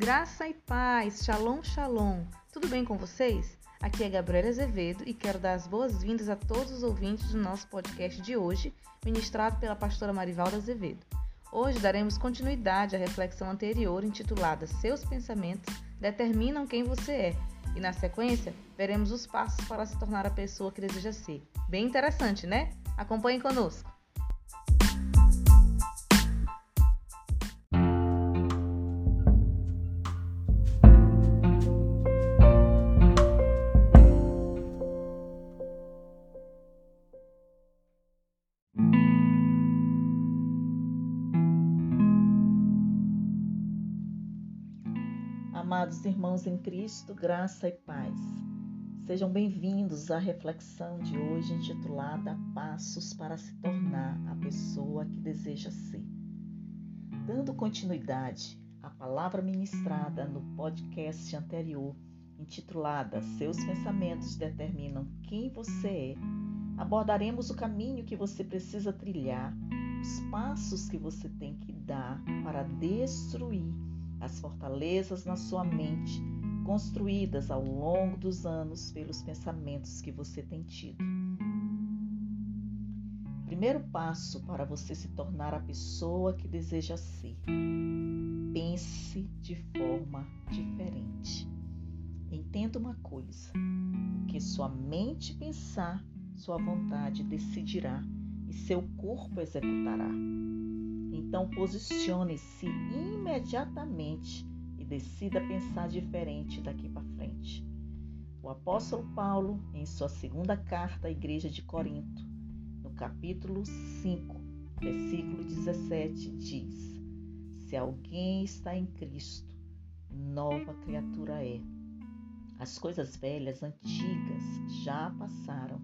Graça e paz, shalom, shalom. Tudo bem com vocês? Aqui é Gabriela Azevedo e quero dar as boas-vindas a todos os ouvintes do nosso podcast de hoje, ministrado pela pastora Marivalda Azevedo. Hoje daremos continuidade à reflexão anterior intitulada Seus pensamentos determinam quem você é. E na sequência, veremos os passos para se tornar a pessoa que deseja ser. Bem interessante, né? Acompanhe conosco. Amados irmãos em Cristo, graça e paz. Sejam bem-vindos à reflexão de hoje intitulada Passos para se tornar a pessoa que deseja ser. Dando continuidade à palavra ministrada no podcast anterior, intitulada Seus pensamentos determinam quem você é, abordaremos o caminho que você precisa trilhar, os passos que você tem que dar para destruir as fortalezas na sua mente, construídas ao longo dos anos pelos pensamentos que você tem tido. Primeiro passo para você se tornar a pessoa que deseja ser. Pense de forma diferente. Entenda uma coisa: o que sua mente pensar, sua vontade decidirá e seu corpo executará. Então posicione-se imediatamente e decida pensar diferente daqui para frente. O apóstolo Paulo, em sua segunda carta à igreja de Corinto, no capítulo 5, versículo 17, diz: Se alguém está em Cristo, nova criatura é. As coisas velhas, antigas, já passaram,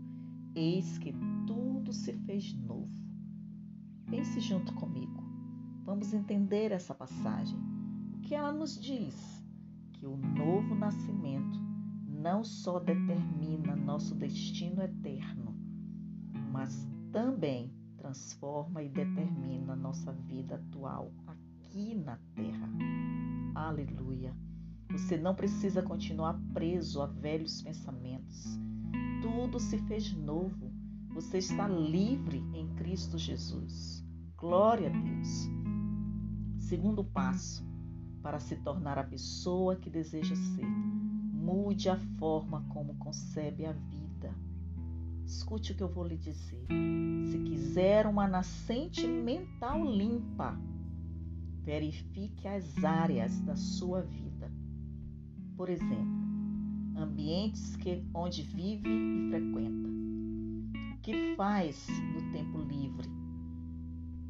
eis que tudo se fez novo. Pense junto comigo. Entender essa passagem. O que ela nos diz? Que o novo nascimento não só determina nosso destino eterno, mas também transforma e determina nossa vida atual aqui na terra. Aleluia! Você não precisa continuar preso a velhos pensamentos. Tudo se fez novo. Você está livre em Cristo Jesus. Glória a Deus. Segundo passo para se tornar a pessoa que deseja ser. Mude a forma como concebe a vida. Escute o que eu vou lhe dizer. Se quiser uma nascente mental limpa, verifique as áreas da sua vida. Por exemplo, ambientes que, onde vive e frequenta. O que faz no tempo livre?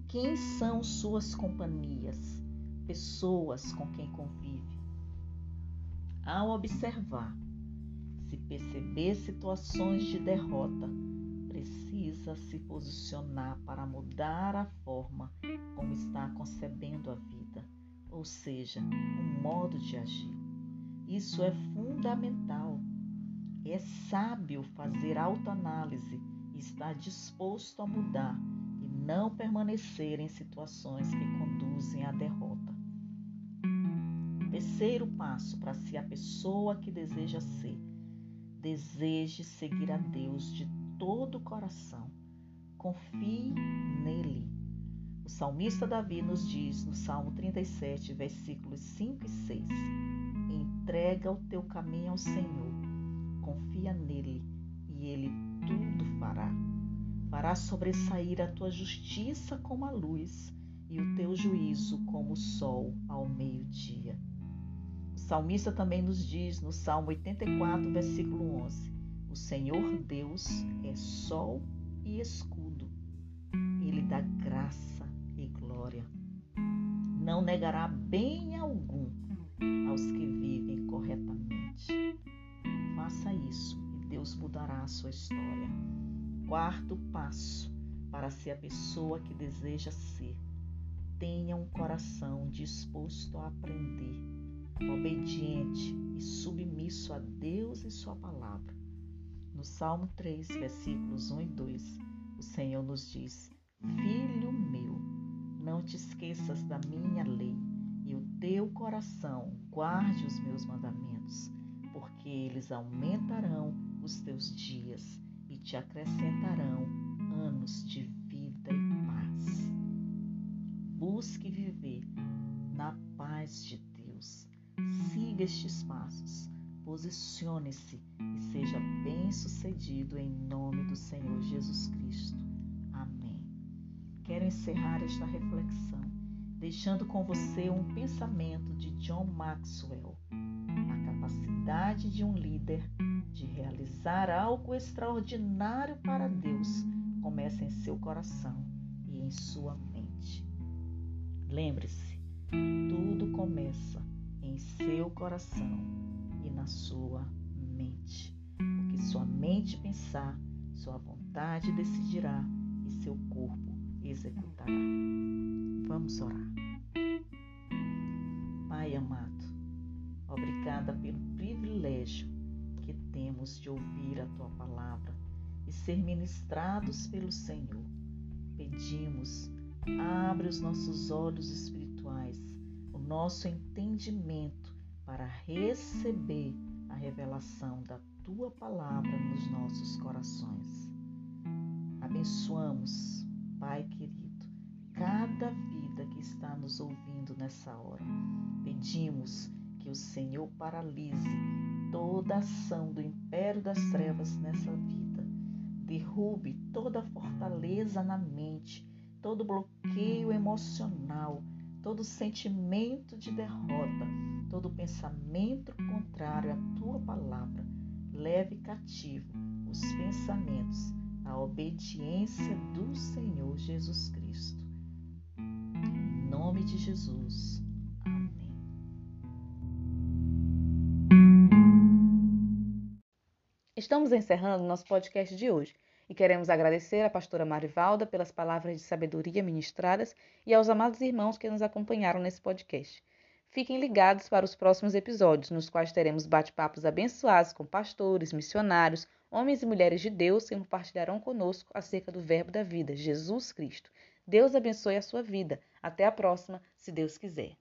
Quem são suas companhias, pessoas com quem convive? Ao observar, se perceber situações de derrota, precisa se posicionar para mudar a forma como está concebendo a vida, ou seja, o modo de agir. Isso é fundamental. É sábio fazer autoanálise e estar disposto a mudar não permanecer em situações que conduzem à derrota. Terceiro passo para ser a pessoa que deseja ser. Deseje seguir a Deus de todo o coração. Confie nele. O salmista Davi nos diz no Salmo 37, versículos 5 e 6: Entrega o teu caminho ao Senhor, confia nele e ele tudo fará. Fará sobressair a tua justiça como a luz e o teu juízo como o sol ao meio-dia. O salmista também nos diz no Salmo 84, versículo 11: O Senhor Deus é sol e escudo. Ele dá graça e glória. Não negará bem algum aos que vivem corretamente. Faça isso e Deus mudará a sua história. Quarto passo para ser a pessoa que deseja ser. Tenha um coração disposto a aprender, obediente e submisso a Deus e Sua palavra. No Salmo 3, versículos 1 e 2, o Senhor nos diz: Filho meu, não te esqueças da minha lei, e o teu coração guarde os meus mandamentos, porque eles aumentarão os teus dias e te acrescentarão anos de vida e paz. Busque viver na paz de Deus. Siga estes passos. Posicione-se e seja bem-sucedido em nome do Senhor Jesus Cristo. Amém. Quero encerrar esta reflexão deixando com você um pensamento de John Maxwell. A capacidade de um líder de realizar algo extraordinário para Deus começa em seu coração e em sua mente. Lembre-se, tudo começa em seu coração e na sua mente. O que sua mente pensar, sua vontade decidirá e seu corpo executará. Vamos orar. Pai amado, obrigada pelo privilégio de ouvir a tua palavra e ser ministrados pelo Senhor. Pedimos, abre os nossos olhos espirituais, o nosso entendimento para receber a revelação da tua palavra nos nossos corações. Abençoamos, Pai querido cada vida que está nos ouvindo nessa hora. Pedimos que o Senhor paralise toda ação do império das trevas nessa vida. Derrube toda fortaleza na mente, todo bloqueio emocional, todo sentimento de derrota, todo pensamento contrário à tua palavra. Leve cativo os pensamentos à obediência do Senhor Jesus Cristo nome de Jesus. Amém. Estamos encerrando nosso podcast de hoje e queremos agradecer à pastora Marivalda pelas palavras de sabedoria ministradas e aos amados irmãos que nos acompanharam nesse podcast. Fiquem ligados para os próximos episódios, nos quais teremos bate-papos abençoados com pastores, missionários, homens e mulheres de Deus que compartilharão conosco acerca do Verbo da vida, Jesus Cristo. Deus abençoe a sua vida. Até a próxima, se Deus quiser.